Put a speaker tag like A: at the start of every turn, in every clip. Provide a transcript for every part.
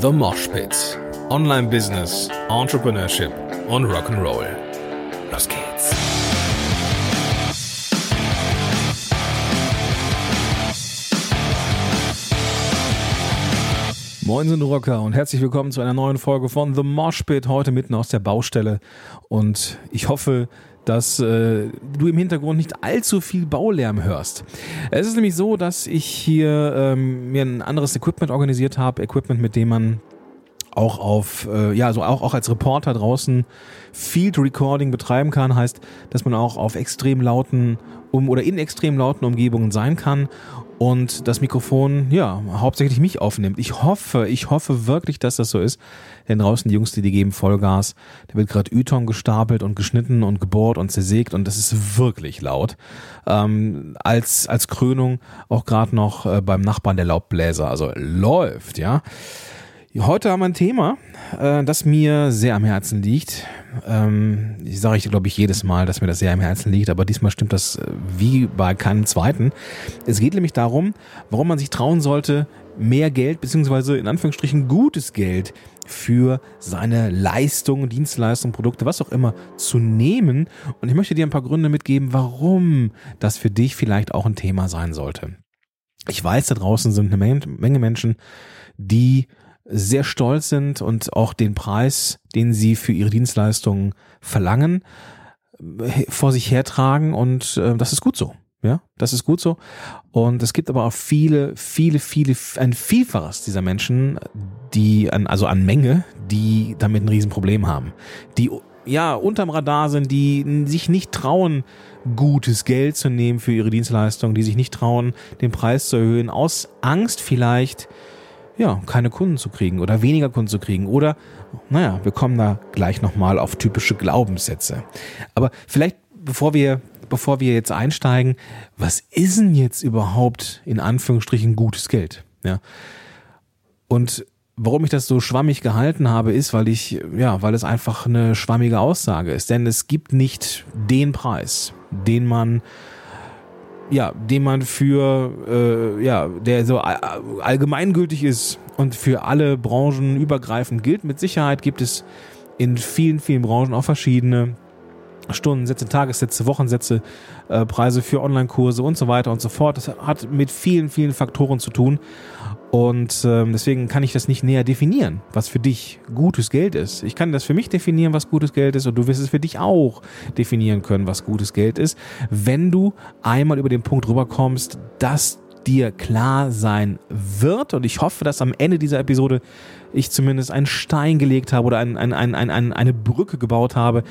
A: The Mosh Pit. Online Business, Entrepreneurship und Rock'n'Roll. Los geht's.
B: Moin sind Rocker und herzlich willkommen zu einer neuen Folge von The Mosh Pit, heute mitten aus der Baustelle. Und ich hoffe, dass äh, du im Hintergrund nicht allzu viel Baulärm hörst. Es ist nämlich so, dass ich hier ähm, mir ein anderes Equipment organisiert habe, Equipment, mit dem man auch auf, äh, ja, also auch, auch als Reporter draußen Field Recording betreiben kann, heißt, dass man auch auf extrem lauten um oder in extrem lauten Umgebungen sein kann und das Mikrofon, ja, hauptsächlich mich aufnimmt. Ich hoffe, ich hoffe wirklich, dass das so ist. Denn draußen die Jungs, die, die geben Vollgas. Da wird gerade Yton gestapelt und geschnitten und gebohrt und zersägt und das ist wirklich laut. Ähm, als, als Krönung auch gerade noch äh, beim Nachbarn der Laubbläser. Also läuft, ja. Heute haben wir ein Thema, äh, das mir sehr am Herzen liegt. Ähm, ich sage ich, glaube ich, jedes Mal, dass mir das sehr am Herzen liegt, aber diesmal stimmt das äh, wie bei keinem zweiten. Es geht nämlich darum, warum man sich trauen sollte, mehr Geld, beziehungsweise in Anführungsstrichen gutes Geld für seine Leistung, Dienstleistung, Produkte, was auch immer zu nehmen. Und ich möchte dir ein paar Gründe mitgeben, warum das für dich vielleicht auch ein Thema sein sollte. Ich weiß, da draußen sind eine Menge Menschen, die sehr stolz sind und auch den Preis, den sie für ihre Dienstleistungen verlangen, vor sich hertragen und äh, das ist gut so. Ja, das ist gut so. Und es gibt aber auch viele, viele, viele, ein Vielfaches dieser Menschen, die an, also an Menge, die damit ein Riesenproblem haben. Die ja unterm Radar sind, die sich nicht trauen, gutes Geld zu nehmen für ihre Dienstleistung, die sich nicht trauen, den Preis zu erhöhen, aus Angst vielleicht, ja, keine Kunden zu kriegen oder weniger Kunden zu kriegen oder, naja, wir kommen da gleich nochmal auf typische Glaubenssätze. Aber vielleicht, bevor wir, bevor wir jetzt einsteigen, was ist denn jetzt überhaupt in Anführungsstrichen gutes Geld? Ja. Und warum ich das so schwammig gehalten habe, ist, weil ich, ja, weil es einfach eine schwammige Aussage ist. Denn es gibt nicht den Preis, den man ja, den man für, äh, ja, der so allgemeingültig ist und für alle Branchen übergreifend gilt. Mit Sicherheit gibt es in vielen, vielen Branchen auch verschiedene Stundensätze, Tagessätze, Wochensätze, äh, Preise für Online-Kurse und so weiter und so fort. Das hat mit vielen, vielen Faktoren zu tun. Und ähm, deswegen kann ich das nicht näher definieren, was für dich gutes Geld ist. Ich kann das für mich definieren, was gutes Geld ist, und du wirst es für dich auch definieren können, was gutes Geld ist, wenn du einmal über den Punkt rüberkommst, dass dir klar sein wird. Und ich hoffe, dass am Ende dieser Episode ich zumindest einen Stein gelegt habe oder ein, ein, ein, ein, eine Brücke gebaut habe,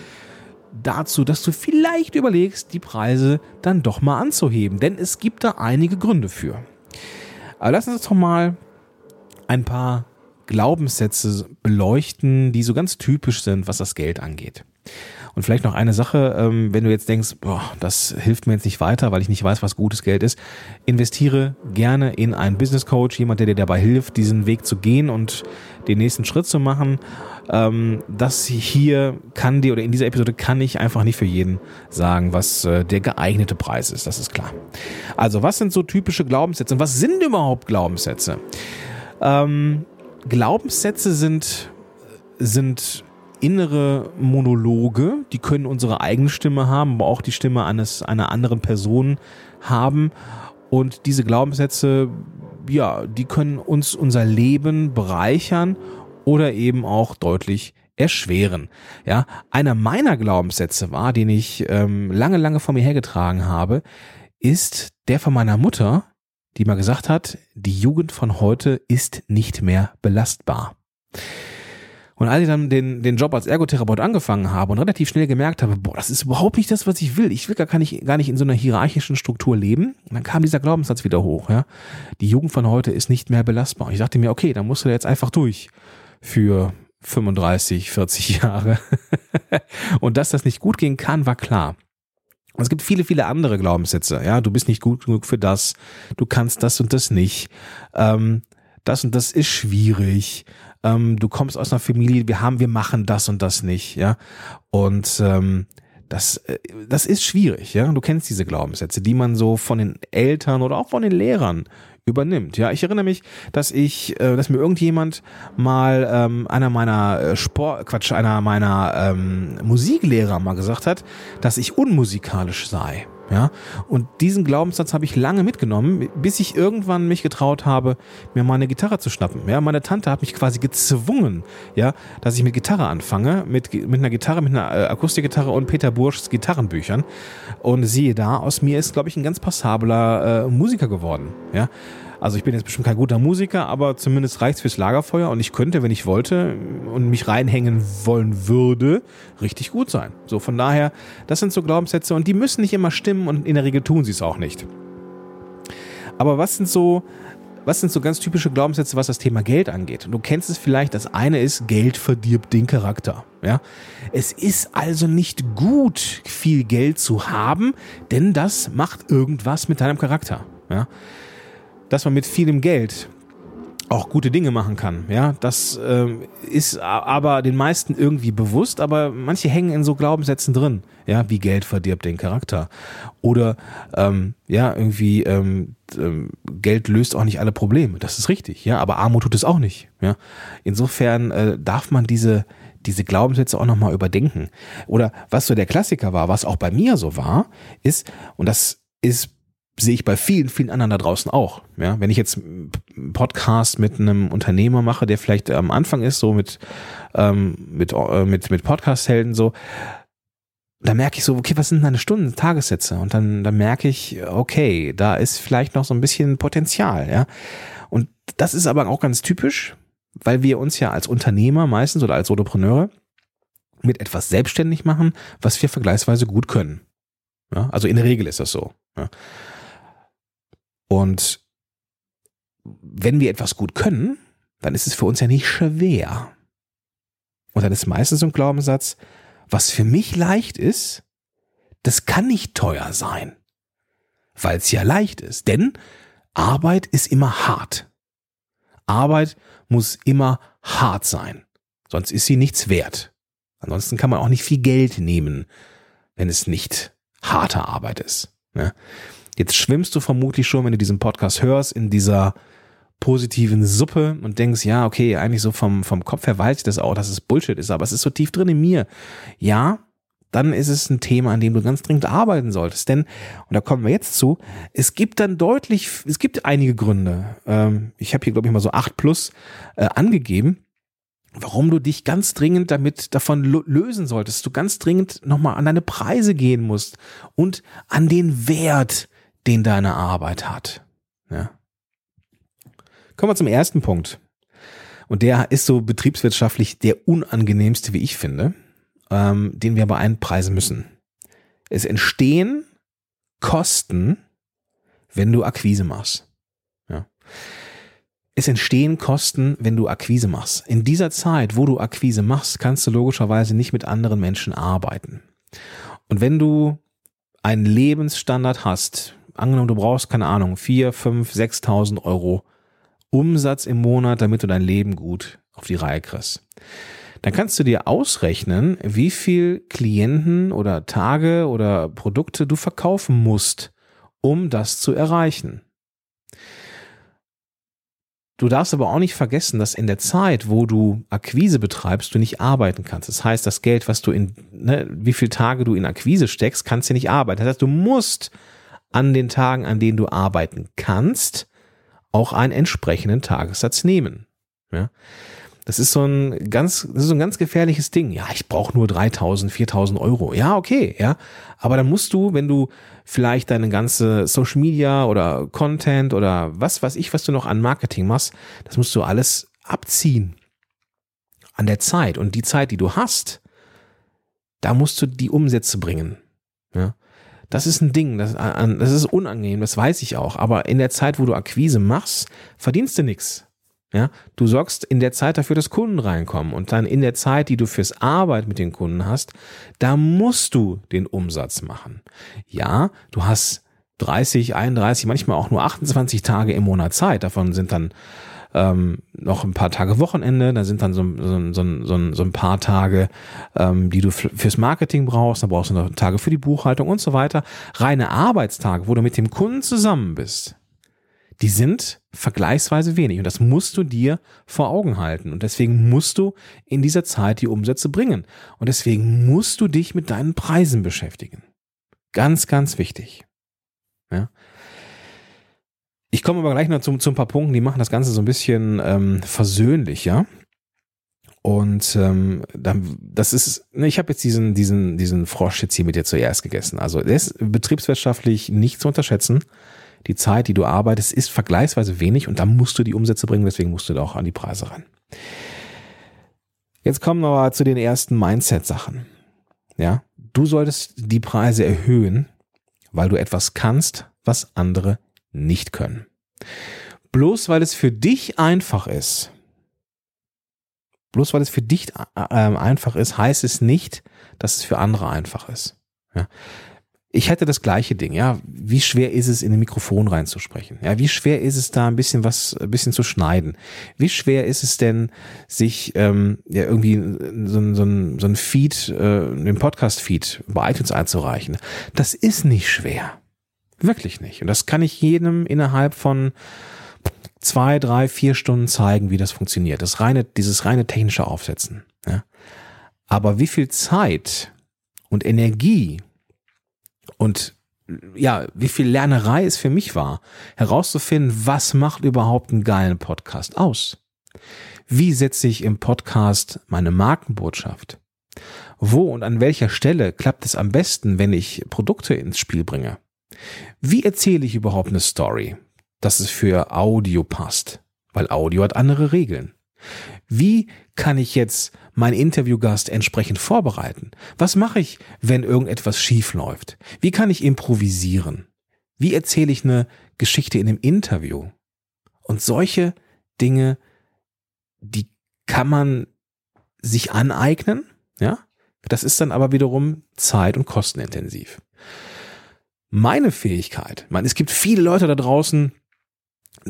B: dazu, dass du vielleicht überlegst, die Preise dann doch mal anzuheben. Denn es gibt da einige Gründe für. Aber lass uns doch mal ein paar Glaubenssätze beleuchten, die so ganz typisch sind, was das Geld angeht. Und vielleicht noch eine Sache, ähm, wenn du jetzt denkst, boah, das hilft mir jetzt nicht weiter, weil ich nicht weiß, was gutes Geld ist, investiere gerne in einen Business Coach, jemand, der dir dabei hilft, diesen Weg zu gehen und den nächsten Schritt zu machen. Ähm, das hier kann dir oder in dieser Episode kann ich einfach nicht für jeden sagen, was äh, der geeignete Preis ist. Das ist klar. Also, was sind so typische Glaubenssätze und was sind überhaupt Glaubenssätze? Ähm, Glaubenssätze sind, sind innere Monologe, die können unsere eigene Stimme haben, aber auch die Stimme eines einer anderen Person haben. Und diese Glaubenssätze, ja, die können uns unser Leben bereichern oder eben auch deutlich erschweren. Ja, einer meiner Glaubenssätze war, den ich ähm, lange, lange vor mir hergetragen habe, ist der von meiner Mutter, die mal gesagt hat, die Jugend von heute ist nicht mehr belastbar. Und als ich dann den, den Job als Ergotherapeut angefangen habe und relativ schnell gemerkt habe, boah, das ist überhaupt nicht das, was ich will. Ich will gar nicht, gar nicht in so einer hierarchischen Struktur leben. Und dann kam dieser Glaubenssatz wieder hoch, ja. Die Jugend von heute ist nicht mehr belastbar. Und ich dachte mir, okay, dann musst du da jetzt einfach durch für 35, 40 Jahre. und dass das nicht gut gehen kann, war klar. Es gibt viele, viele andere Glaubenssätze. Ja, du bist nicht gut genug für das. Du kannst das und das nicht. Ähm, das und das ist schwierig ähm, du kommst aus einer Familie, wir haben, wir machen das und das nicht, ja. Und ähm, das, äh, das ist schwierig, ja. Du kennst diese Glaubenssätze, die man so von den Eltern oder auch von den Lehrern übernimmt. Ja, ich erinnere mich, dass ich, äh, dass mir irgendjemand mal ähm, einer meiner äh, Sport, Quatsch, einer meiner ähm, Musiklehrer mal gesagt hat, dass ich unmusikalisch sei. Ja, und diesen Glaubenssatz habe ich lange mitgenommen, bis ich irgendwann mich getraut habe, mir mal eine Gitarre zu schnappen. Ja, meine Tante hat mich quasi gezwungen, ja, dass ich mit Gitarre anfange, mit, mit einer Gitarre, mit einer äh, Akustikgitarre und Peter Burschs Gitarrenbüchern. Und siehe da, aus mir ist, glaube ich, ein ganz passabler äh, Musiker geworden. Ja, also ich bin jetzt bestimmt kein guter Musiker, aber zumindest reicht's fürs Lagerfeuer und ich könnte, wenn ich wollte und mich reinhängen wollen würde, richtig gut sein. So von daher, das sind so Glaubenssätze und die müssen nicht immer stimmen und in der Regel tun sie es auch nicht. Aber was sind so was sind so ganz typische Glaubenssätze, was das Thema Geld angeht? Du kennst es vielleicht, das eine ist, Geld verdirbt den Charakter. Ja? Es ist also nicht gut, viel Geld zu haben, denn das macht irgendwas mit deinem Charakter. Ja? Dass man mit vielem Geld auch gute Dinge machen kann. Ja, das ähm, ist aber den meisten irgendwie bewusst, aber manche hängen in so Glaubenssätzen drin. Ja, wie Geld verdirbt den Charakter. Oder ähm, ja, irgendwie ähm, ähm, Geld löst auch nicht alle Probleme. Das ist richtig. Ja, aber Armut tut es auch nicht. Ja, insofern äh, darf man diese diese Glaubenssätze auch nochmal überdenken. Oder was so der Klassiker war, was auch bei mir so war, ist, und das ist sehe ich bei vielen, vielen anderen da draußen auch. Ja, wenn ich jetzt einen Podcast mit einem Unternehmer mache, der vielleicht am Anfang ist, so mit, ähm, mit, äh, mit, mit Podcast-Helden so, da merke ich so, okay, was sind deine Stunden, Tagessätze? Und dann, dann merke ich, okay, da ist vielleicht noch so ein bisschen Potenzial, ja. Und das ist aber auch ganz typisch, weil wir uns ja als Unternehmer meistens oder als Solopreneure mit etwas selbstständig machen, was wir vergleichsweise gut können. Ja, also in der Regel ist das so. Ja. Und wenn wir etwas gut können, dann ist es für uns ja nicht schwer. Und dann ist meistens so ein Glaubenssatz, was für mich leicht ist, das kann nicht teuer sein, weil es ja leicht ist. Denn Arbeit ist immer hart. Arbeit muss immer hart sein, sonst ist sie nichts wert. Ansonsten kann man auch nicht viel Geld nehmen, wenn es nicht harte Arbeit ist. Ne? Jetzt schwimmst du vermutlich schon, wenn du diesen Podcast hörst, in dieser positiven Suppe und denkst, ja, okay, eigentlich so vom, vom Kopf her weiß ich das auch, dass es Bullshit ist, aber es ist so tief drin in mir. Ja, dann ist es ein Thema, an dem du ganz dringend arbeiten solltest. Denn, und da kommen wir jetzt zu, es gibt dann deutlich, es gibt einige Gründe. Ähm, ich habe hier, glaube ich, mal so acht plus äh, angegeben, warum du dich ganz dringend damit davon lösen solltest. Du ganz dringend nochmal an deine Preise gehen musst und an den Wert, den deine Arbeit hat. Ja. Kommen wir zum ersten Punkt. Und der ist so betriebswirtschaftlich der unangenehmste, wie ich finde, ähm, den wir aber einpreisen müssen. Es entstehen Kosten, wenn du Akquise machst. Ja. Es entstehen Kosten, wenn du Akquise machst. In dieser Zeit, wo du Akquise machst, kannst du logischerweise nicht mit anderen Menschen arbeiten. Und wenn du einen Lebensstandard hast, angenommen, du brauchst, keine Ahnung, vier, fünf, sechstausend Euro Umsatz im Monat, damit du dein Leben gut auf die Reihe kriegst. Dann kannst du dir ausrechnen, wie viel Klienten oder Tage oder Produkte du verkaufen musst, um das zu erreichen. Du darfst aber auch nicht vergessen, dass in der Zeit, wo du Akquise betreibst, du nicht arbeiten kannst. Das heißt, das Geld, was du in, ne, wie viele Tage du in Akquise steckst, kannst du nicht arbeiten. Das heißt, du musst an den Tagen, an denen du arbeiten kannst, auch einen entsprechenden Tagessatz nehmen. Ja? Das ist so ein ganz, das ist so ein ganz gefährliches Ding. Ja, ich brauche nur 3000, 4000 Euro. Ja, okay, ja. Aber dann musst du, wenn du vielleicht deine ganze Social Media oder Content oder was weiß ich, was du noch an Marketing machst, das musst du alles abziehen an der Zeit. Und die Zeit, die du hast, da musst du die Umsätze bringen. Ja. Das ist ein Ding, das, das ist unangenehm, das weiß ich auch. Aber in der Zeit, wo du Akquise machst, verdienst du nichts. Ja, du sorgst in der Zeit dafür, dass Kunden reinkommen und dann in der Zeit, die du fürs Arbeit mit den Kunden hast, da musst du den Umsatz machen. Ja, du hast 30, 31, manchmal auch nur 28 Tage im Monat Zeit. Davon sind dann ähm, noch ein paar Tage Wochenende, da sind dann so, so, so, so, so ein paar Tage, ähm, die du fürs Marketing brauchst, da brauchst du noch Tage für die Buchhaltung und so weiter. Reine Arbeitstage, wo du mit dem Kunden zusammen bist, die sind vergleichsweise wenig. Und das musst du dir vor Augen halten. Und deswegen musst du in dieser Zeit die Umsätze bringen. Und deswegen musst du dich mit deinen Preisen beschäftigen. Ganz, ganz wichtig. Ja. Ich komme aber gleich noch zu, zu ein paar Punkten, die machen das Ganze so ein bisschen ähm, versöhnlich, ja. Und ähm, dann, das ist, ne, ich habe jetzt diesen, diesen, diesen Frosch jetzt hier mit dir zuerst gegessen. Also der ist betriebswirtschaftlich nicht zu unterschätzen. Die Zeit, die du arbeitest, ist vergleichsweise wenig und da musst du die Umsätze bringen, deswegen musst du da auch an die Preise ran. Jetzt kommen wir aber zu den ersten Mindset-Sachen. Ja, du solltest die Preise erhöhen, weil du etwas kannst, was andere nicht können. Bloß weil es für dich einfach ist, bloß weil es für dich äh, einfach ist, heißt es nicht, dass es für andere einfach ist. Ja ich hätte das gleiche Ding, ja. Wie schwer ist es, in ein Mikrofon reinzusprechen? Ja, wie schwer ist es da ein bisschen was, ein bisschen zu schneiden? Wie schwer ist es denn, sich ähm, ja irgendwie so, so, ein, so ein Feed, äh, den Podcast-Feed bei iTunes einzureichen? Das ist nicht schwer. Wirklich nicht. Und das kann ich jedem innerhalb von zwei, drei, vier Stunden zeigen, wie das funktioniert. Das reine, dieses reine technische Aufsetzen. Ja. Aber wie viel Zeit und Energie und ja, wie viel Lernerei es für mich war, herauszufinden, was macht überhaupt einen geilen Podcast aus? Wie setze ich im Podcast meine Markenbotschaft? Wo und an welcher Stelle klappt es am besten, wenn ich Produkte ins Spiel bringe? Wie erzähle ich überhaupt eine Story, dass es für Audio passt? Weil Audio hat andere Regeln. Wie kann ich jetzt meinen Interviewgast entsprechend vorbereiten? Was mache ich, wenn irgendetwas schief läuft? Wie kann ich improvisieren? Wie erzähle ich eine Geschichte in einem Interview? Und solche Dinge, die kann man sich aneignen, ja? Das ist dann aber wiederum zeit- und kostenintensiv. Meine Fähigkeit, man, es gibt viele Leute da draußen,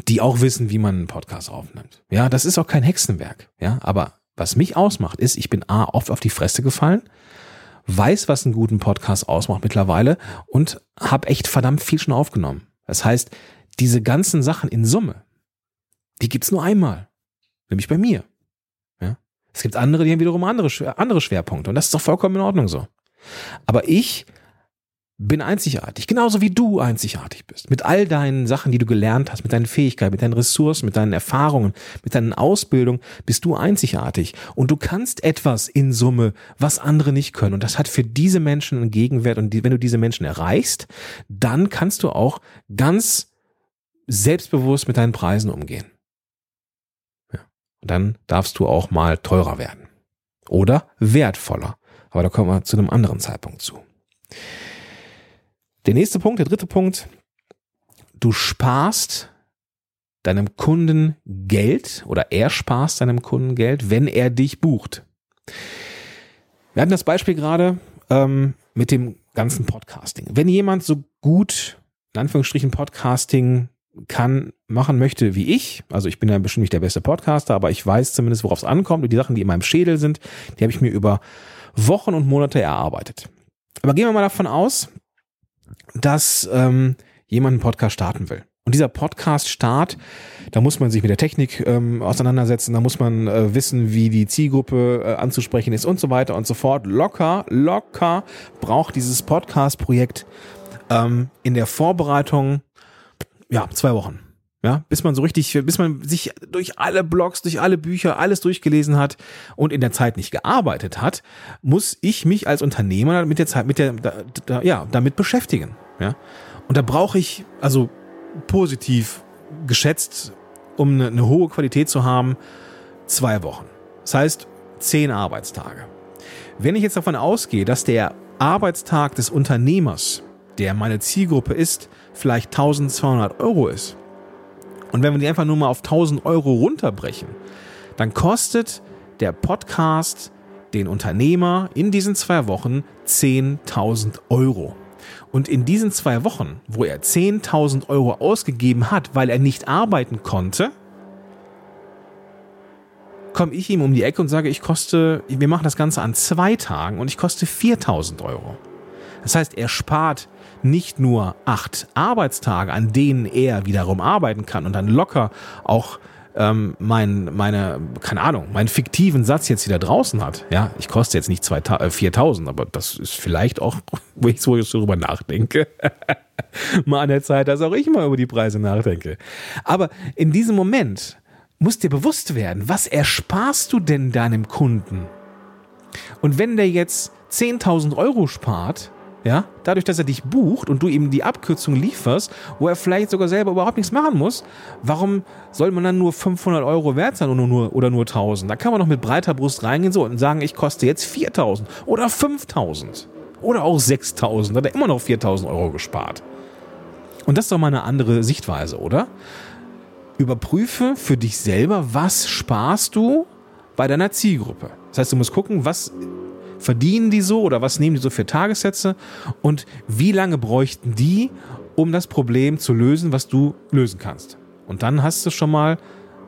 B: die auch wissen, wie man einen Podcast aufnimmt. Ja, das ist auch kein Hexenwerk. Ja, aber was mich ausmacht, ist, ich bin A, oft auf die Fresse gefallen, weiß, was einen guten Podcast ausmacht mittlerweile und habe echt verdammt viel schon aufgenommen. Das heißt, diese ganzen Sachen in Summe, die gibt's nur einmal. Nämlich bei mir. Ja? Es gibt andere, die haben wiederum andere, andere Schwerpunkte und das ist doch vollkommen in Ordnung so. Aber ich bin einzigartig, genauso wie du einzigartig bist. Mit all deinen Sachen, die du gelernt hast, mit deinen Fähigkeiten, mit deinen Ressourcen, mit deinen Erfahrungen, mit deinen Ausbildungen, bist du einzigartig. Und du kannst etwas in Summe, was andere nicht können. Und das hat für diese Menschen einen Gegenwert. Und wenn du diese Menschen erreichst, dann kannst du auch ganz selbstbewusst mit deinen Preisen umgehen. Ja. Und dann darfst du auch mal teurer werden. Oder wertvoller. Aber da kommen wir zu einem anderen Zeitpunkt zu. Der nächste Punkt, der dritte Punkt, du sparst deinem Kunden Geld oder er sparst seinem Kunden Geld, wenn er dich bucht. Wir hatten das Beispiel gerade ähm, mit dem ganzen Podcasting. Wenn jemand so gut, in Anführungsstrichen, Podcasting kann, machen möchte wie ich, also ich bin ja bestimmt nicht der beste Podcaster, aber ich weiß zumindest, worauf es ankommt und die Sachen, die in meinem Schädel sind, die habe ich mir über Wochen und Monate erarbeitet. Aber gehen wir mal davon aus, dass ähm, jemand einen Podcast starten will. Und dieser Podcast-Start, da muss man sich mit der Technik ähm, auseinandersetzen, da muss man äh, wissen, wie die Zielgruppe äh, anzusprechen ist und so weiter und so fort. Locker, locker braucht dieses Podcast-Projekt ähm, in der Vorbereitung ja zwei Wochen. Ja, bis man so richtig, bis man sich durch alle Blogs, durch alle Bücher, alles durchgelesen hat und in der Zeit nicht gearbeitet hat, muss ich mich als Unternehmer mit der Zeit, mit der, da, da, ja, damit beschäftigen. Ja, und da brauche ich, also positiv geschätzt, um eine, eine hohe Qualität zu haben, zwei Wochen. Das heißt, zehn Arbeitstage. Wenn ich jetzt davon ausgehe, dass der Arbeitstag des Unternehmers, der meine Zielgruppe ist, vielleicht 1200 Euro ist, und wenn wir die einfach nur mal auf 1000 Euro runterbrechen, dann kostet der Podcast den Unternehmer in diesen zwei Wochen 10.000 Euro. Und in diesen zwei Wochen, wo er 10.000 Euro ausgegeben hat, weil er nicht arbeiten konnte, komme ich ihm um die Ecke und sage, ich koste, wir machen das Ganze an zwei Tagen und ich koste 4.000 Euro. Das heißt, er spart nicht nur acht Arbeitstage, an denen er wiederum arbeiten kann und dann locker auch ähm, mein, meine, keine Ahnung, meinen fiktiven Satz jetzt wieder draußen hat. Ja, ich koste jetzt nicht 4000, äh, aber das ist vielleicht auch, wo ich so darüber nachdenke, mal an der Zeit, dass auch ich mal über die Preise nachdenke. Aber in diesem Moment muss dir bewusst werden, was ersparst du denn deinem Kunden? Und wenn der jetzt 10.000 Euro spart, ja, dadurch, dass er dich bucht und du ihm die Abkürzung lieferst, wo er vielleicht sogar selber überhaupt nichts machen muss, warum soll man dann nur 500 Euro wert sein oder nur, oder nur 1000? Da kann man doch mit breiter Brust reingehen so und sagen, ich koste jetzt 4000 oder 5000 oder auch 6000. Da hat er immer noch 4000 Euro gespart. Und das ist doch mal eine andere Sichtweise, oder? Überprüfe für dich selber, was sparst du bei deiner Zielgruppe. Das heißt, du musst gucken, was verdienen die so oder was nehmen die so für Tagessätze und wie lange bräuchten die, um das Problem zu lösen, was du lösen kannst. Und dann hast du schon mal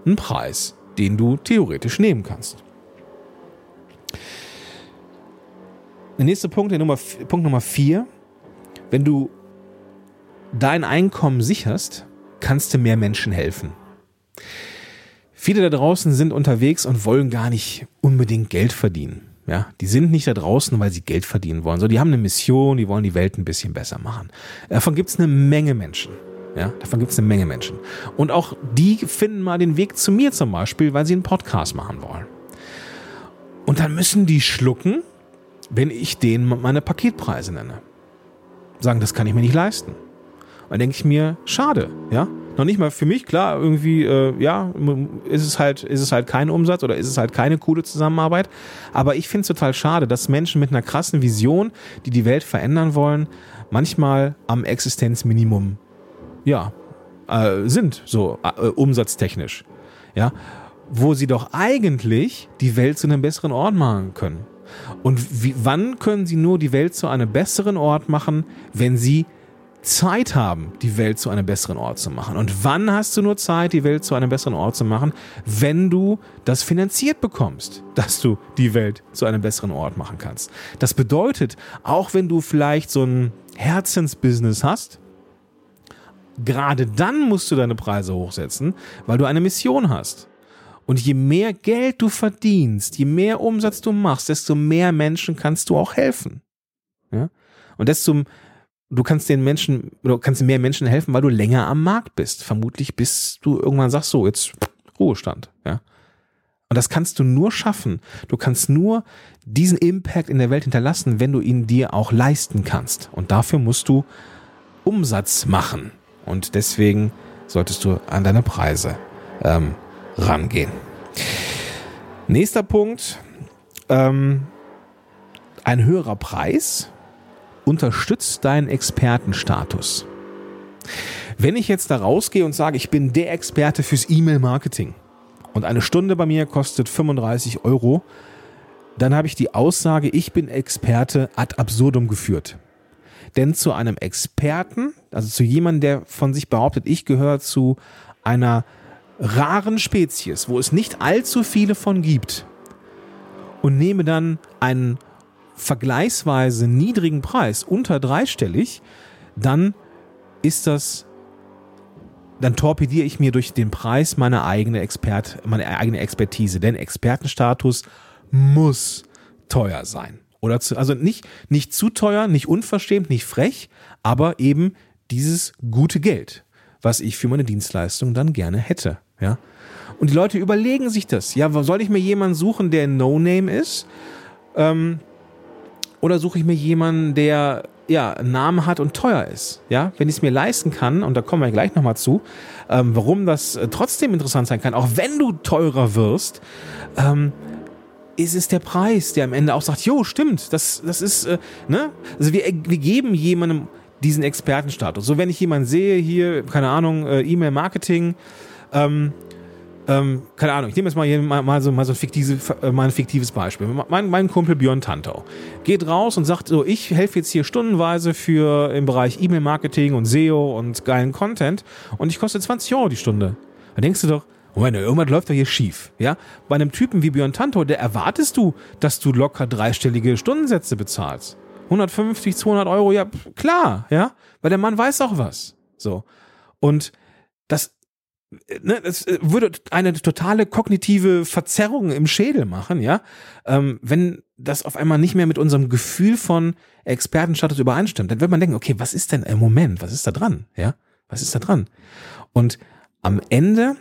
B: einen Preis, den du theoretisch nehmen kannst. Der nächste Punkt, der Nummer, Punkt Nummer vier. Wenn du dein Einkommen sicherst, kannst du mehr Menschen helfen. Viele da draußen sind unterwegs und wollen gar nicht unbedingt Geld verdienen. Ja, die sind nicht da draußen, weil sie Geld verdienen wollen. So, die haben eine Mission, die wollen die Welt ein bisschen besser machen. Davon gibt es eine Menge Menschen. Ja, davon gibt es eine Menge Menschen. Und auch die finden mal den Weg zu mir zum Beispiel, weil sie einen Podcast machen wollen. Und dann müssen die schlucken, wenn ich denen meine Paketpreise nenne. Sagen, das kann ich mir nicht leisten. Und dann denke ich mir, schade, ja. Noch nicht mal für mich, klar, irgendwie, äh, ja, ist es halt, ist es halt kein Umsatz oder ist es halt keine coole Zusammenarbeit. Aber ich finde es total schade, dass Menschen mit einer krassen Vision, die die Welt verändern wollen, manchmal am Existenzminimum, ja, äh, sind, so äh, umsatztechnisch. Ja, wo sie doch eigentlich die Welt zu einem besseren Ort machen können. Und wie, wann können sie nur die Welt zu einem besseren Ort machen, wenn sie Zeit haben, die Welt zu einem besseren Ort zu machen. Und wann hast du nur Zeit, die Welt zu einem besseren Ort zu machen? Wenn du das finanziert bekommst, dass du die Welt zu einem besseren Ort machen kannst. Das bedeutet, auch wenn du vielleicht so ein Herzensbusiness hast, gerade dann musst du deine Preise hochsetzen, weil du eine Mission hast. Und je mehr Geld du verdienst, je mehr Umsatz du machst, desto mehr Menschen kannst du auch helfen. Ja? Und desto du kannst den Menschen oder kannst mehr Menschen helfen, weil du länger am Markt bist. Vermutlich bis du irgendwann sagst, so, jetzt Ruhestand, ja. Und das kannst du nur schaffen. Du kannst nur diesen Impact in der Welt hinterlassen, wenn du ihn dir auch leisten kannst. Und dafür musst du Umsatz machen. Und deswegen solltest du an deine Preise ähm, rangehen. Nächster Punkt. Ähm, ein höherer Preis unterstützt deinen Expertenstatus. Wenn ich jetzt da rausgehe und sage, ich bin der Experte fürs E-Mail-Marketing und eine Stunde bei mir kostet 35 Euro, dann habe ich die Aussage, ich bin Experte ad absurdum geführt. Denn zu einem Experten, also zu jemandem, der von sich behauptet, ich gehöre zu einer raren Spezies, wo es nicht allzu viele von gibt, und nehme dann einen vergleichsweise niedrigen Preis, unter dreistellig, dann ist das, dann torpediere ich mir durch den Preis meine eigene Expert, meine eigene Expertise. Denn Expertenstatus muss teuer sein. Oder zu, also nicht, nicht zu teuer, nicht unverschämt, nicht frech, aber eben dieses gute Geld, was ich für meine Dienstleistung dann gerne hätte. Ja? Und die Leute überlegen sich das. Ja, soll ich mir jemanden suchen, der No-Name ist? Ähm, oder suche ich mir jemanden, der ja, Namen hat und teuer ist. Ja, wenn ich es mir leisten kann, und da kommen wir gleich nochmal zu, ähm, warum das äh, trotzdem interessant sein kann, auch wenn du teurer wirst, ähm, ist es der Preis, der am Ende auch sagt, jo, stimmt, das, das ist, äh, ne? Also wir, wir geben jemandem diesen Expertenstatus. So, wenn ich jemanden sehe, hier, keine Ahnung, äh, E-Mail-Marketing, ähm, ähm, keine Ahnung, ich nehme jetzt mal, hier mal, mal, so, mal, so ein fiktives, äh, mal ein fiktives Beispiel. Mein, mein Kumpel Björn Tantau geht raus und sagt so, ich helfe jetzt hier stundenweise für im Bereich E-Mail-Marketing und SEO und geilen Content und ich koste 20 Euro die Stunde. Da denkst du doch, Moment, irgendwas läuft doch hier schief. Ja? Bei einem Typen wie Björn Tantor, der erwartest du, dass du locker dreistellige Stundensätze bezahlst. 150, 200 Euro, ja, klar, ja, weil der Mann weiß auch was. So. Und das, ne, das würde eine totale kognitive Verzerrung im Schädel machen, ja, ähm, wenn das auf einmal nicht mehr mit unserem Gefühl von Expertenstatus übereinstimmt. Dann wird man denken, okay, was ist denn im Moment, was ist da dran, ja, was ist da dran? Und am Ende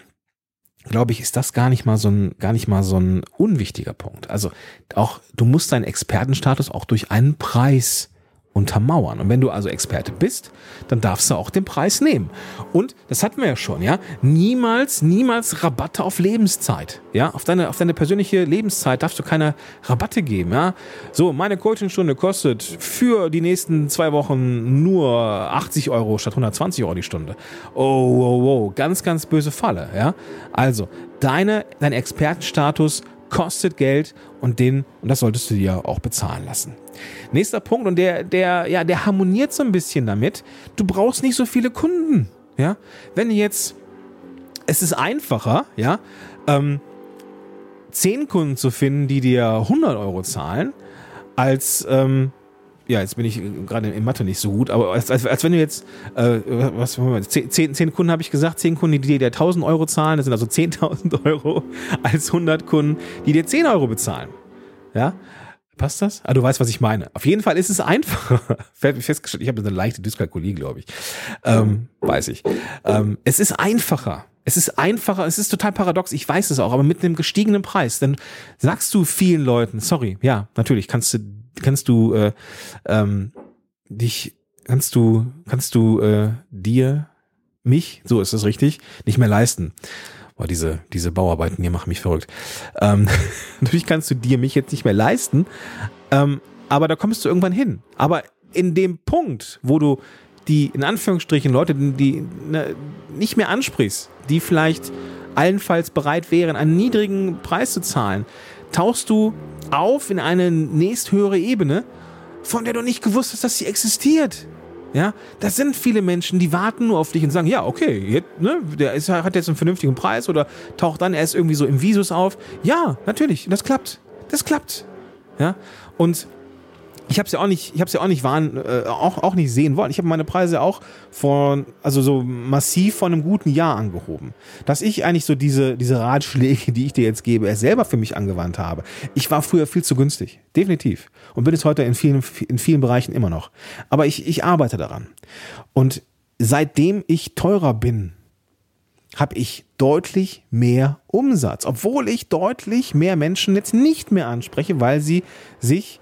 B: glaube ich, ist das gar nicht mal so ein, gar nicht mal so ein unwichtiger Punkt. Also auch, du musst deinen Expertenstatus auch durch einen Preis untermauern. Und wenn du also Experte bist, dann darfst du auch den Preis nehmen. Und das hatten wir ja schon, ja. Niemals, niemals Rabatte auf Lebenszeit. Ja, auf deine, auf deine persönliche Lebenszeit darfst du keine Rabatte geben, ja. So, meine Coachingstunde kostet für die nächsten zwei Wochen nur 80 Euro statt 120 Euro die Stunde. Oh, oh, oh, ganz, ganz böse Falle, ja. Also, deine, dein Expertenstatus kostet Geld und den, und das solltest du dir auch bezahlen lassen. Nächster Punkt, und der, der, ja, der harmoniert so ein bisschen damit. Du brauchst nicht so viele Kunden. Ja, wenn jetzt, es ist einfacher, ja, ähm, zehn Kunden zu finden, die dir 100 Euro zahlen, als ähm, ja, jetzt bin ich gerade in Mathe nicht so gut, aber als, als, als wenn du jetzt, äh, was, zehn, zehn Kunden habe ich gesagt, zehn Kunden, die dir 1000 Euro zahlen, das sind also 10.000 Euro, als 100 Kunden, die dir 10 Euro bezahlen. Ja, Passt das? Ah, du weißt, was ich meine. Auf jeden Fall ist es einfacher. Festgestellt, ich habe eine leichte Dyskalkulie, glaube ich. Ähm, weiß ich. Ähm, es ist einfacher. Es ist einfacher, es ist total paradox, ich weiß es auch, aber mit einem gestiegenen Preis, dann sagst du vielen Leuten, sorry, ja, natürlich, kannst du, kannst du äh, ähm, dich, kannst du, kannst du äh, dir, mich, so ist es richtig, nicht mehr leisten. Boah, diese, diese Bauarbeiten hier machen mich verrückt. Ähm, natürlich kannst du dir mich jetzt nicht mehr leisten, ähm, aber da kommst du irgendwann hin. Aber in dem Punkt, wo du die, in Anführungsstrichen, Leute, die ne, nicht mehr ansprichst, die vielleicht allenfalls bereit wären, einen niedrigen Preis zu zahlen, tauchst du auf in eine nächsthöhere Ebene, von der du nicht gewusst hast, dass sie existiert. Ja, das sind viele Menschen, die warten nur auf dich und sagen, ja, okay, jetzt, ne, der ist, hat jetzt einen vernünftigen Preis oder taucht dann erst irgendwie so im Visus auf. Ja, natürlich, das klappt. Das klappt. Ja, und ich habe es ja auch nicht, ich habe ja auch nicht waren, äh, auch, auch nicht sehen wollen. Ich habe meine Preise auch von, also so massiv von einem guten Jahr angehoben. Dass ich eigentlich so diese, diese Ratschläge, die ich dir jetzt gebe, erst selber für mich angewandt habe. Ich war früher viel zu günstig. Definitiv. Und bin es heute in vielen, in vielen Bereichen immer noch. Aber ich, ich arbeite daran. Und seitdem ich teurer bin, habe ich deutlich mehr Umsatz, obwohl ich deutlich mehr Menschen jetzt nicht mehr anspreche, weil sie sich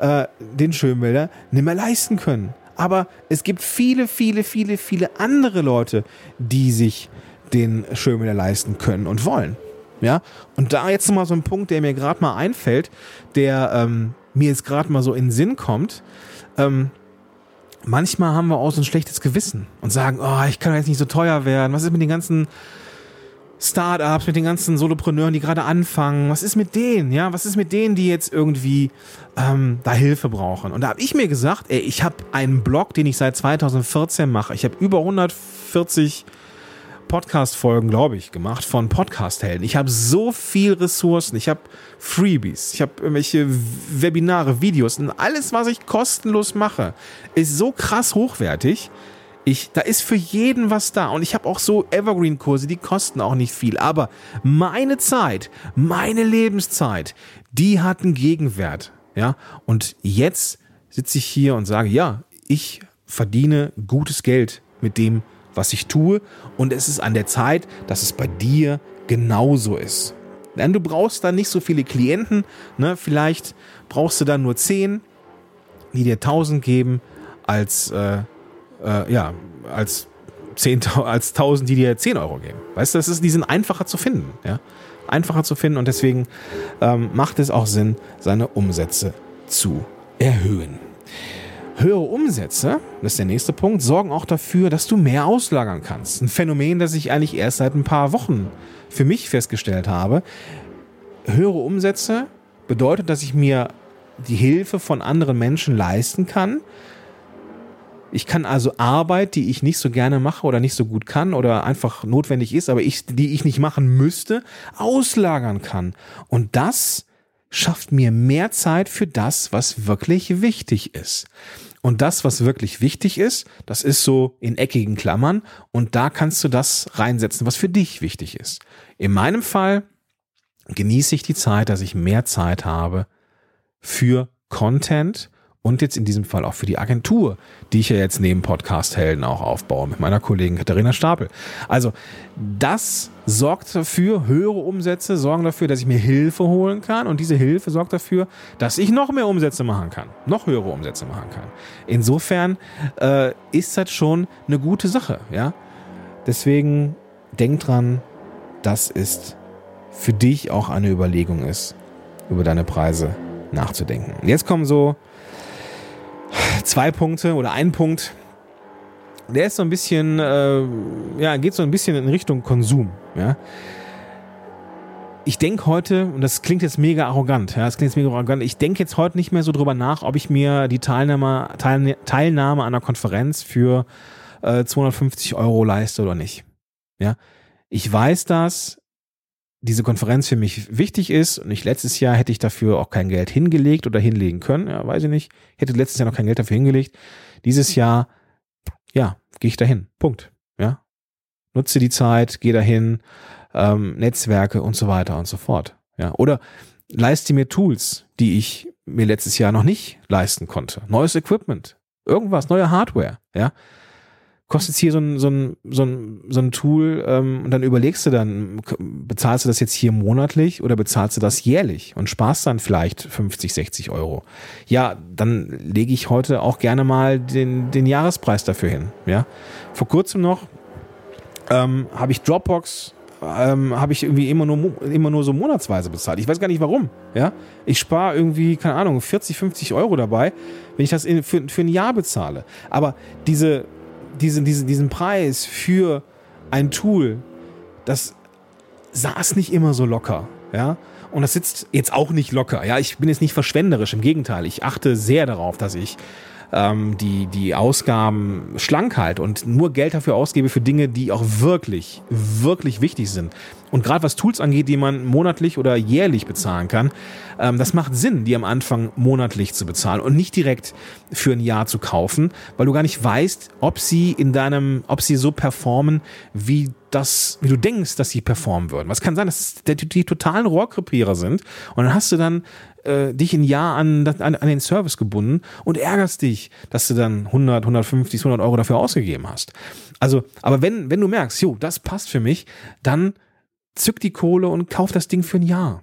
B: äh, den Schönwälder nicht mehr leisten können. Aber es gibt viele, viele, viele, viele andere Leute, die sich den Schönwälder leisten können und wollen. Ja, und da jetzt mal so ein Punkt, der mir gerade mal einfällt, der ähm, mir jetzt gerade mal so in den Sinn kommt. Ähm, manchmal haben wir auch so ein schlechtes Gewissen und sagen, oh, ich kann jetzt nicht so teuer werden. Was ist mit den ganzen Startups, mit den ganzen Solopreneuren, die gerade anfangen. Was ist mit denen? Ja, was ist mit denen, die jetzt irgendwie ähm, da Hilfe brauchen? Und da habe ich mir gesagt, ey, ich habe einen Blog, den ich seit 2014 mache. Ich habe über 140 Podcast-Folgen, glaube ich, gemacht von Podcast-Helden. Ich habe so viel Ressourcen. Ich habe Freebies. Ich habe irgendwelche Webinare, Videos und alles, was ich kostenlos mache, ist so krass hochwertig ich, da ist für jeden was da. Und ich habe auch so Evergreen-Kurse, die kosten auch nicht viel. Aber meine Zeit, meine Lebenszeit, die hat einen Gegenwert. Ja, und jetzt sitze ich hier und sage, ja, ich verdiene gutes Geld mit dem, was ich tue. Und es ist an der Zeit, dass es bei dir genauso ist. Denn du brauchst dann nicht so viele Klienten. Ne? Vielleicht brauchst du dann nur zehn, die dir tausend geben als äh, äh, ja, als 10, als 1000, die dir 10 Euro geben. Weißt du, das ist, die sind einfacher zu finden, ja. Einfacher zu finden und deswegen ähm, macht es auch Sinn, seine Umsätze zu erhöhen. Höhere Umsätze, das ist der nächste Punkt, sorgen auch dafür, dass du mehr auslagern kannst. Ein Phänomen, das ich eigentlich erst seit ein paar Wochen für mich festgestellt habe. Höhere Umsätze bedeutet, dass ich mir die Hilfe von anderen Menschen leisten kann, ich kann also Arbeit, die ich nicht so gerne mache oder nicht so gut kann oder einfach notwendig ist, aber ich, die ich nicht machen müsste, auslagern kann. Und das schafft mir mehr Zeit für das, was wirklich wichtig ist. Und das, was wirklich wichtig ist, das ist so in eckigen Klammern und da kannst du das reinsetzen, was für dich wichtig ist. In meinem Fall genieße ich die Zeit, dass ich mehr Zeit habe für Content und jetzt in diesem Fall auch für die Agentur, die ich ja jetzt neben Podcast Helden auch aufbaue mit meiner Kollegin Katharina Stapel. Also das sorgt dafür, höhere Umsätze sorgen dafür, dass ich mir Hilfe holen kann und diese Hilfe sorgt dafür, dass ich noch mehr Umsätze machen kann, noch höhere Umsätze machen kann. Insofern äh, ist das schon eine gute Sache, ja. Deswegen denk dran, das ist für dich auch eine Überlegung ist, über deine Preise nachzudenken. Jetzt kommen so zwei Punkte oder ein Punkt. Der ist so ein bisschen, äh, ja, geht so ein bisschen in Richtung Konsum. Ja. Ich denke heute, und das klingt jetzt mega arrogant, ja, das klingt jetzt mega arrogant, ich denke jetzt heute nicht mehr so drüber nach, ob ich mir die Teilnahme, Teilne Teilnahme an einer Konferenz für äh, 250 Euro leiste oder nicht. Ja. Ich weiß das, diese Konferenz für mich wichtig ist und ich letztes Jahr hätte ich dafür auch kein Geld hingelegt oder hinlegen können, ja, weiß ich nicht. Ich hätte letztes Jahr noch kein Geld dafür hingelegt. Dieses Jahr, ja, gehe ich dahin. Punkt. Ja. Nutze die Zeit, gehe dahin, ähm, Netzwerke und so weiter und so fort. Ja. Oder leiste mir Tools, die ich mir letztes Jahr noch nicht leisten konnte. Neues Equipment, irgendwas, neue Hardware, ja kostet hier so ein, so ein, so ein, so ein Tool ähm, und dann überlegst du dann, bezahlst du das jetzt hier monatlich oder bezahlst du das jährlich und sparst dann vielleicht 50, 60 Euro. Ja, dann lege ich heute auch gerne mal den, den Jahrespreis dafür hin. Ja, Vor kurzem noch ähm, habe ich Dropbox ähm, habe ich irgendwie immer nur, immer nur so monatsweise bezahlt. Ich weiß gar nicht warum. Ja? Ich spare irgendwie, keine Ahnung, 40, 50 Euro dabei, wenn ich das in, für, für ein Jahr bezahle. Aber diese diesen, diesen, diesen Preis für ein Tool, das saß nicht immer so locker, ja. Und das sitzt jetzt auch nicht locker, ja. Ich bin jetzt nicht verschwenderisch, im Gegenteil. Ich achte sehr darauf, dass ich ähm, die, die Ausgaben schlank halte und nur Geld dafür ausgebe für Dinge, die auch wirklich, wirklich wichtig sind. Und gerade was Tools angeht, die man monatlich oder jährlich bezahlen kann, ähm, das macht Sinn, die am Anfang monatlich zu bezahlen und nicht direkt für ein Jahr zu kaufen, weil du gar nicht weißt, ob sie in deinem, ob sie so performen, wie das, wie du denkst, dass sie performen würden. Was kann sein, dass die, die totalen Rohrkrepierer sind und dann hast du dann äh, dich ein Jahr an, an, an den Service gebunden und ärgerst dich, dass du dann 100, 150, 200 Euro dafür ausgegeben hast. Also, aber wenn, wenn du merkst, jo, das passt für mich, dann zück die Kohle und kauf das Ding für ein Jahr.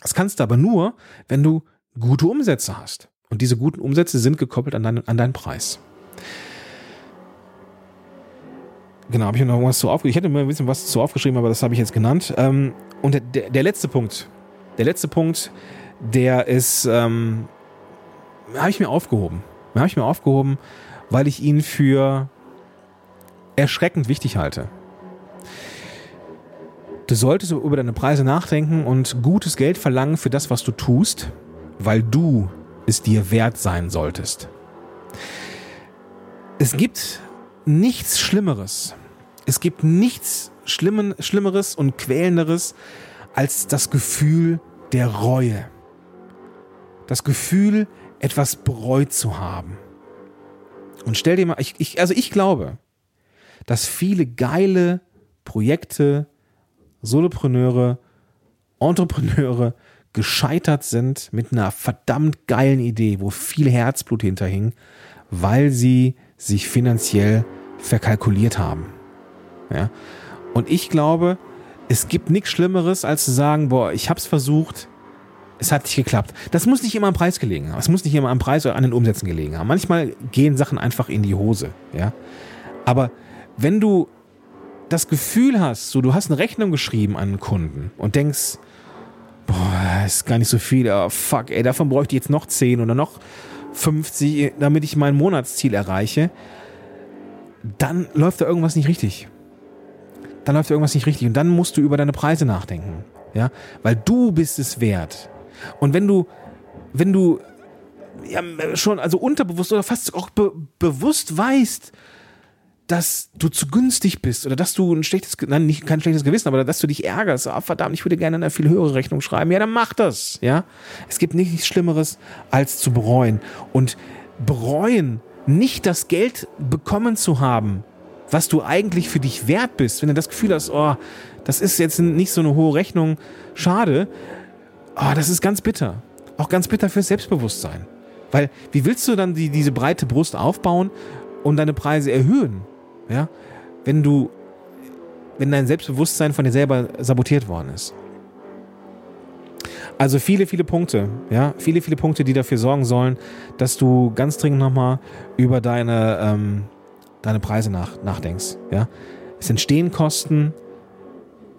B: Das kannst du aber nur, wenn du gute Umsätze hast. Und diese guten Umsätze sind gekoppelt an, dein, an deinen Preis. Genau, habe ich noch was zu aufgeschrieben. Ich hätte mir ein bisschen was zu aufgeschrieben, aber das habe ich jetzt genannt. Ähm, und der, der letzte Punkt, der letzte Punkt, der ist, ähm, habe ich mir aufgehoben. Habe ich mir aufgehoben, weil ich ihn für erschreckend wichtig halte. Du solltest über deine Preise nachdenken und gutes Geld verlangen für das, was du tust, weil du es dir wert sein solltest. Es gibt nichts Schlimmeres. Es gibt nichts Schlimmen, Schlimmeres und Quälenderes als das Gefühl der Reue. Das Gefühl, etwas bereut zu haben. Und stell dir mal, ich, ich, also ich glaube, dass viele geile Projekte, Solopreneure, Entrepreneure gescheitert sind mit einer verdammt geilen Idee, wo viel Herzblut hinterhing, weil sie sich finanziell verkalkuliert haben. Ja? Und ich glaube, es gibt nichts Schlimmeres, als zu sagen, boah, ich habe es versucht, es hat nicht geklappt. Das muss nicht immer am Preis gelegen haben. Es muss nicht immer am Preis oder an den Umsätzen gelegen haben. Manchmal gehen Sachen einfach in die Hose. Ja? Aber wenn du das Gefühl hast, so du hast eine Rechnung geschrieben an einen Kunden und denkst, boah, ist gar nicht so viel, oh, fuck, ey, davon bräuchte ich jetzt noch 10 oder noch 50, damit ich mein Monatsziel erreiche, dann läuft da irgendwas nicht richtig. Dann läuft da irgendwas nicht richtig und dann musst du über deine Preise nachdenken, ja, weil du bist es wert. Und wenn du, wenn du ja, schon also unterbewusst oder fast auch be bewusst weißt, dass du zu günstig bist oder dass du ein schlechtes, nein, nicht kein schlechtes Gewissen, aber dass du dich ärgerst. Ah, verdammt, ich würde gerne eine viel höhere Rechnung schreiben. Ja, dann mach das. Ja, es gibt nichts Schlimmeres als zu bereuen und bereuen, nicht das Geld bekommen zu haben, was du eigentlich für dich wert bist. Wenn du das Gefühl hast, oh, das ist jetzt nicht so eine hohe Rechnung, schade. Oh, das ist ganz bitter. Auch ganz bitter fürs Selbstbewusstsein. Weil, wie willst du dann die, diese breite Brust aufbauen und deine Preise erhöhen? Ja, wenn du, wenn dein Selbstbewusstsein von dir selber sabotiert worden ist. Also viele, viele Punkte, ja, viele, viele Punkte, die dafür sorgen sollen, dass du ganz dringend nochmal über deine, ähm, deine Preise nach, nachdenkst, ja. Es entstehen Kosten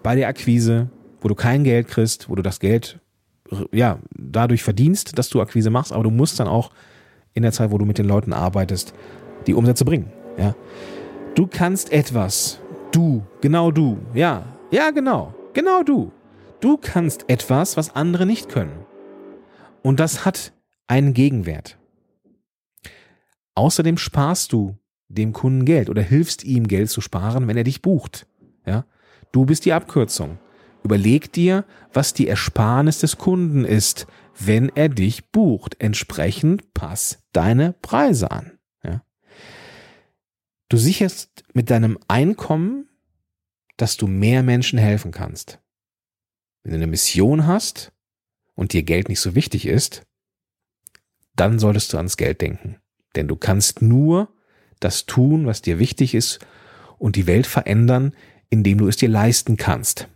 B: bei der Akquise, wo du kein Geld kriegst, wo du das Geld, ja, dadurch verdienst, dass du Akquise machst, aber du musst dann auch in der Zeit, wo du mit den Leuten arbeitest, die Umsätze bringen, ja. Du kannst etwas. Du, genau du. Ja, ja, genau. Genau du. Du kannst etwas, was andere nicht können. Und das hat einen Gegenwert. Außerdem sparst du dem Kunden Geld oder hilfst ihm Geld zu sparen, wenn er dich bucht. Ja? Du bist die Abkürzung. Überleg dir, was die Ersparnis des Kunden ist, wenn er dich bucht. Entsprechend pass deine Preise an. Du sicherst mit deinem Einkommen, dass du mehr Menschen helfen kannst. Wenn du eine Mission hast und dir Geld nicht so wichtig ist, dann solltest du ans Geld denken. Denn du kannst nur das tun, was dir wichtig ist und die Welt verändern, indem du es dir leisten kannst.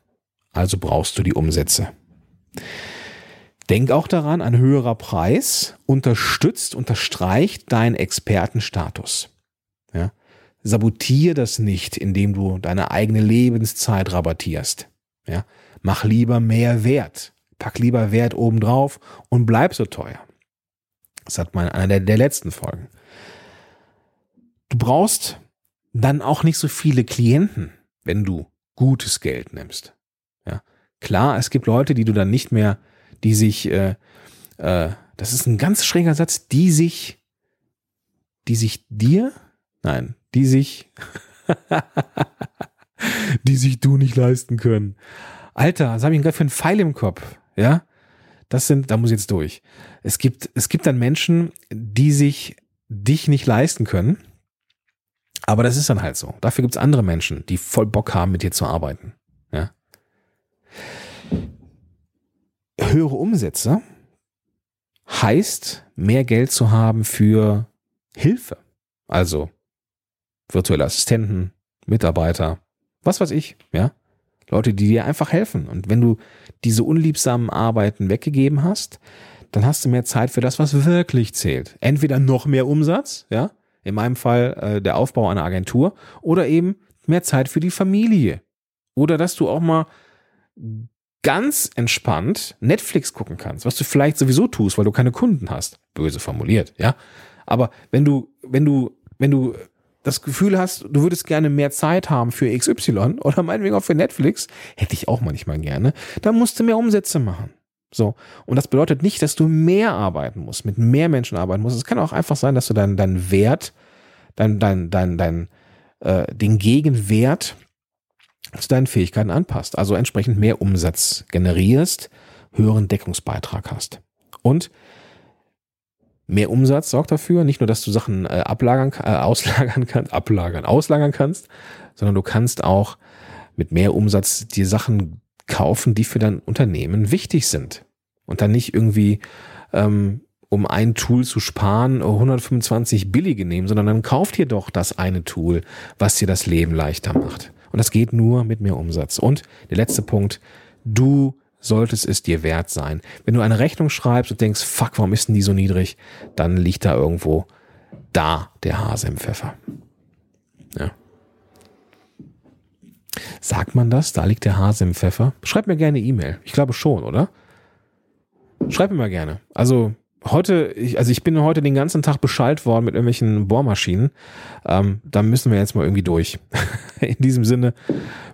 B: Also brauchst du die Umsätze. Denk auch daran, ein höherer Preis unterstützt, unterstreicht deinen Expertenstatus. Sabotier das nicht, indem du deine eigene Lebenszeit rabattierst. Ja, mach lieber mehr Wert. Pack lieber Wert obendrauf und bleib so teuer. Das hat man in einer der, der letzten Folgen. Du brauchst dann auch nicht so viele Klienten, wenn du gutes Geld nimmst. Ja, klar, es gibt Leute, die du dann nicht mehr, die sich, äh, äh, das ist ein ganz schräger Satz, die sich, die sich dir, nein, die sich, die sich du nicht leisten können. Alter, was habe ich denn gerade für einen Pfeil im Kopf? Ja, das sind, da muss ich jetzt durch. Es gibt, es gibt dann Menschen, die sich dich nicht leisten können. Aber das ist dann halt so. Dafür gibt es andere Menschen, die voll Bock haben, mit dir zu arbeiten. Ja. Höhere Umsätze heißt, mehr Geld zu haben für Hilfe. Also virtuelle Assistenten, Mitarbeiter, was weiß ich, ja. Leute, die dir einfach helfen. Und wenn du diese unliebsamen Arbeiten weggegeben hast, dann hast du mehr Zeit für das, was wirklich zählt. Entweder noch mehr Umsatz, ja, in meinem Fall äh, der Aufbau einer Agentur, oder eben mehr Zeit für die Familie. Oder dass du auch mal ganz entspannt Netflix gucken kannst, was du vielleicht sowieso tust, weil du keine Kunden hast. Böse formuliert, ja. Aber wenn du, wenn du, wenn du das Gefühl hast, du würdest gerne mehr Zeit haben für XY oder meinetwegen auch für Netflix, hätte ich auch manchmal gerne, dann musst du mehr Umsätze machen. So. Und das bedeutet nicht, dass du mehr arbeiten musst, mit mehr Menschen arbeiten musst. Es kann auch einfach sein, dass du deinen dein Wert, dein, dein, dein, dein, äh, den Gegenwert zu deinen Fähigkeiten anpasst. Also entsprechend mehr Umsatz generierst, höheren Deckungsbeitrag hast. Und Mehr Umsatz sorgt dafür, nicht nur, dass du Sachen äh, ablagern, äh, auslagern kannst, ablagern, auslagern kannst, sondern du kannst auch mit mehr Umsatz dir Sachen kaufen, die für dein Unternehmen wichtig sind. Und dann nicht irgendwie, ähm, um ein Tool zu sparen, 125 billige nehmen, sondern dann kauft dir doch das eine Tool, was dir das Leben leichter macht. Und das geht nur mit mehr Umsatz. Und der letzte Punkt, du solltest es dir wert sein. Wenn du eine Rechnung schreibst und denkst, fuck, warum ist denn die so niedrig, dann liegt da irgendwo da der Hase im Pfeffer. Ja. Sagt man das? Da liegt der Hase im Pfeffer? Schreib mir gerne E-Mail. Ich glaube schon, oder? Schreib mir mal gerne. Also heute, ich, also ich bin heute den ganzen Tag beschallt worden mit irgendwelchen Bohrmaschinen. Ähm, da müssen wir jetzt mal irgendwie durch. in diesem Sinne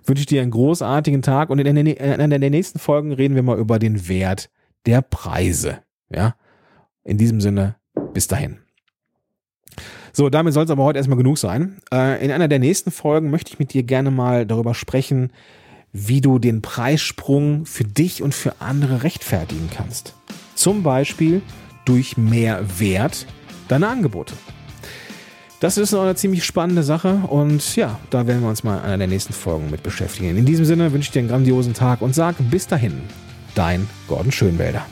B: wünsche ich dir einen großartigen Tag und in in der nächsten Folgen reden wir mal über den Wert der Preise. Ja, in diesem Sinne, bis dahin. So, damit soll es aber heute erstmal genug sein. Äh, in einer der nächsten Folgen möchte ich mit dir gerne mal darüber sprechen, wie du den Preissprung für dich und für andere rechtfertigen kannst. Zum Beispiel durch mehr Wert deiner Angebote. Das ist noch eine ziemlich spannende Sache und ja, da werden wir uns mal in einer der nächsten Folgen mit beschäftigen. In diesem Sinne wünsche ich dir einen grandiosen Tag und sag bis dahin, dein Gordon Schönwälder.